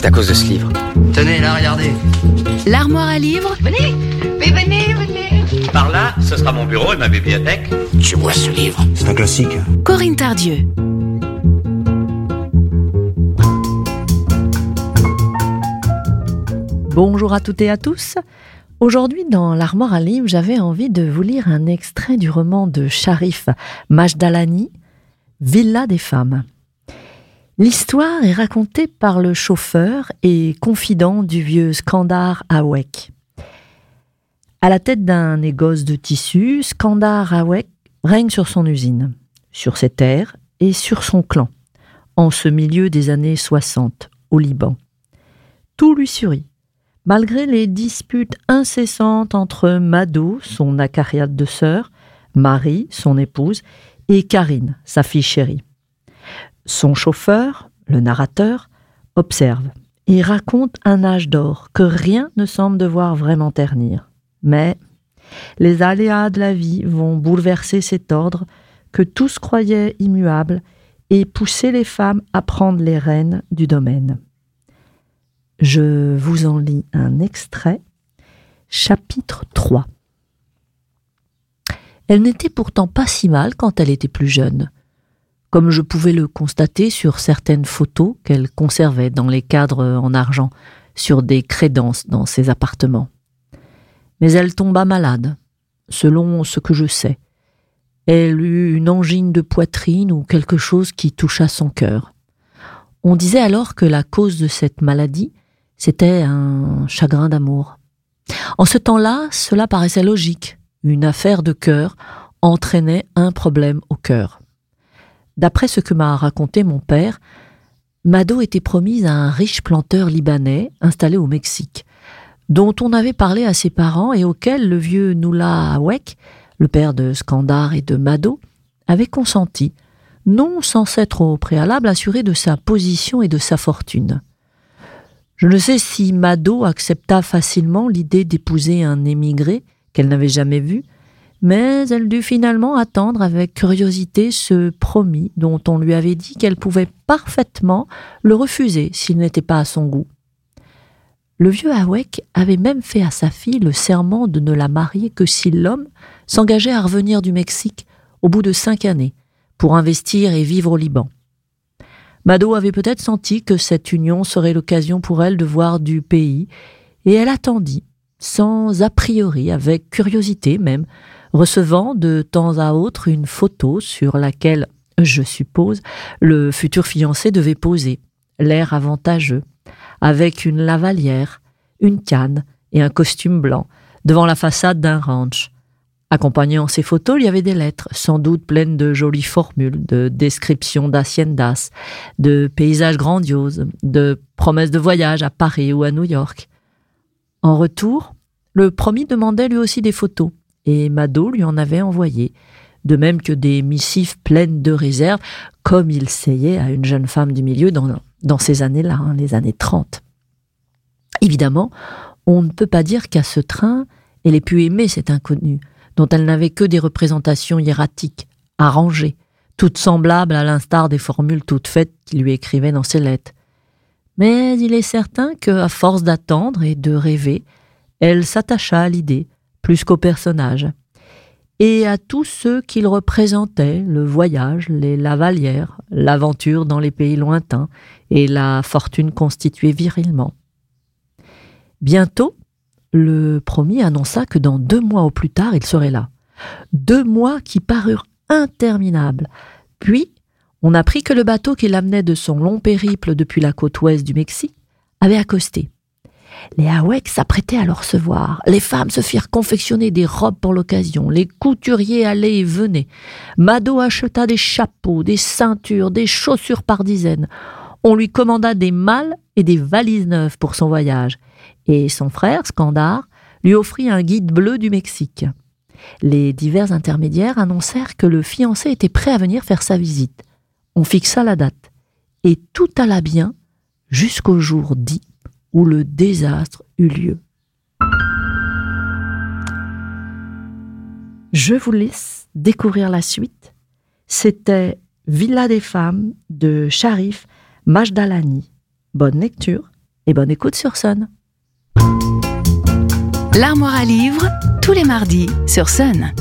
C'est à cause de ce livre. Tenez, là, regardez. L'armoire à livres Venez, mais venez, venez. Par là, ce sera mon bureau et ma bibliothèque. Tu vois ce livre C'est un classique. Corinne Tardieu. Bonjour à toutes et à tous. Aujourd'hui, dans l'armoire à livres, j'avais envie de vous lire un extrait du roman de Sharif Majdalani, Villa des femmes. L'histoire est racontée par le chauffeur et confident du vieux Skandar Awek. À la tête d'un négoce de tissus, Skandar Awek règne sur son usine, sur ses terres et sur son clan, en ce milieu des années 60, au Liban. Tout lui sourit malgré les disputes incessantes entre Mado, son acariate de sœur, Marie, son épouse, et Karine, sa fille chérie. Son chauffeur, le narrateur, observe et raconte un âge d'or que rien ne semble devoir vraiment ternir. Mais les aléas de la vie vont bouleverser cet ordre que tous croyaient immuable et pousser les femmes à prendre les rênes du domaine. Je vous en lis un extrait. Chapitre 3. Elle n'était pourtant pas si mal quand elle était plus jeune, comme je pouvais le constater sur certaines photos qu'elle conservait dans les cadres en argent, sur des crédences dans ses appartements. Mais elle tomba malade, selon ce que je sais. Elle eut une angine de poitrine ou quelque chose qui toucha son cœur. On disait alors que la cause de cette maladie c'était un chagrin d'amour. En ce temps-là, cela paraissait logique. Une affaire de cœur entraînait un problème au cœur. D'après ce que m'a raconté mon père, Mado était promise à un riche planteur libanais installé au Mexique, dont on avait parlé à ses parents et auquel le vieux Nula Awek, le père de Skandar et de Mado, avait consenti, non sans s'être au préalable assuré de sa position et de sa fortune. Je ne sais si Mado accepta facilement l'idée d'épouser un émigré qu'elle n'avait jamais vu, mais elle dut finalement attendre avec curiosité ce promis dont on lui avait dit qu'elle pouvait parfaitement le refuser s'il n'était pas à son goût. Le vieux Awek avait même fait à sa fille le serment de ne la marier que si l'homme s'engageait à revenir du Mexique au bout de cinq années pour investir et vivre au Liban. Mado avait peut-être senti que cette union serait l'occasion pour elle de voir du pays, et elle attendit, sans a priori, avec curiosité même, recevant de temps à autre une photo sur laquelle, je suppose, le futur fiancé devait poser, l'air avantageux, avec une lavalière, une canne et un costume blanc, devant la façade d'un ranch, Accompagnant ces photos, il y avait des lettres, sans doute pleines de jolies formules, de descriptions d'haciendas, de paysages grandioses, de promesses de voyage à Paris ou à New York. En retour, le promis demandait lui aussi des photos, et Mado lui en avait envoyé, de même que des missives pleines de réserves, comme il seyait à une jeune femme du milieu dans, dans ces années-là, hein, les années 30. Évidemment, on ne peut pas dire qu'à ce train, elle ait pu aimer cet inconnu, dont elle n'avait que des représentations hiératiques, arrangées, toutes semblables à l'instar des formules toutes faites qu'il lui écrivait dans ses lettres. Mais il est certain que, à force d'attendre et de rêver, elle s'attacha à l'idée, plus qu'au personnage, et à tous ceux qu'il représentait, le voyage, les lavalières, l'aventure dans les pays lointains et la fortune constituée virilement. Bientôt, le promis annonça que dans deux mois au plus tard, il serait là. Deux mois qui parurent interminables. Puis, on apprit que le bateau qui l'amenait de son long périple depuis la côte ouest du Mexique avait accosté. Les Haweks s'apprêtaient à le recevoir. Les femmes se firent confectionner des robes pour l'occasion. Les couturiers allaient et venaient. Mado acheta des chapeaux, des ceintures, des chaussures par dizaines. On lui commanda des malles et des valises neuves pour son voyage et son frère, Skandar, lui offrit un guide bleu du Mexique. Les divers intermédiaires annoncèrent que le fiancé était prêt à venir faire sa visite. On fixa la date, et tout alla bien jusqu'au jour dit où le désastre eut lieu. Je vous laisse découvrir la suite. C'était Villa des femmes de Sharif Majdalani. Bonne lecture Et bonne écoute sur Sun. L'armoire à livres, tous les mardis sur Sun.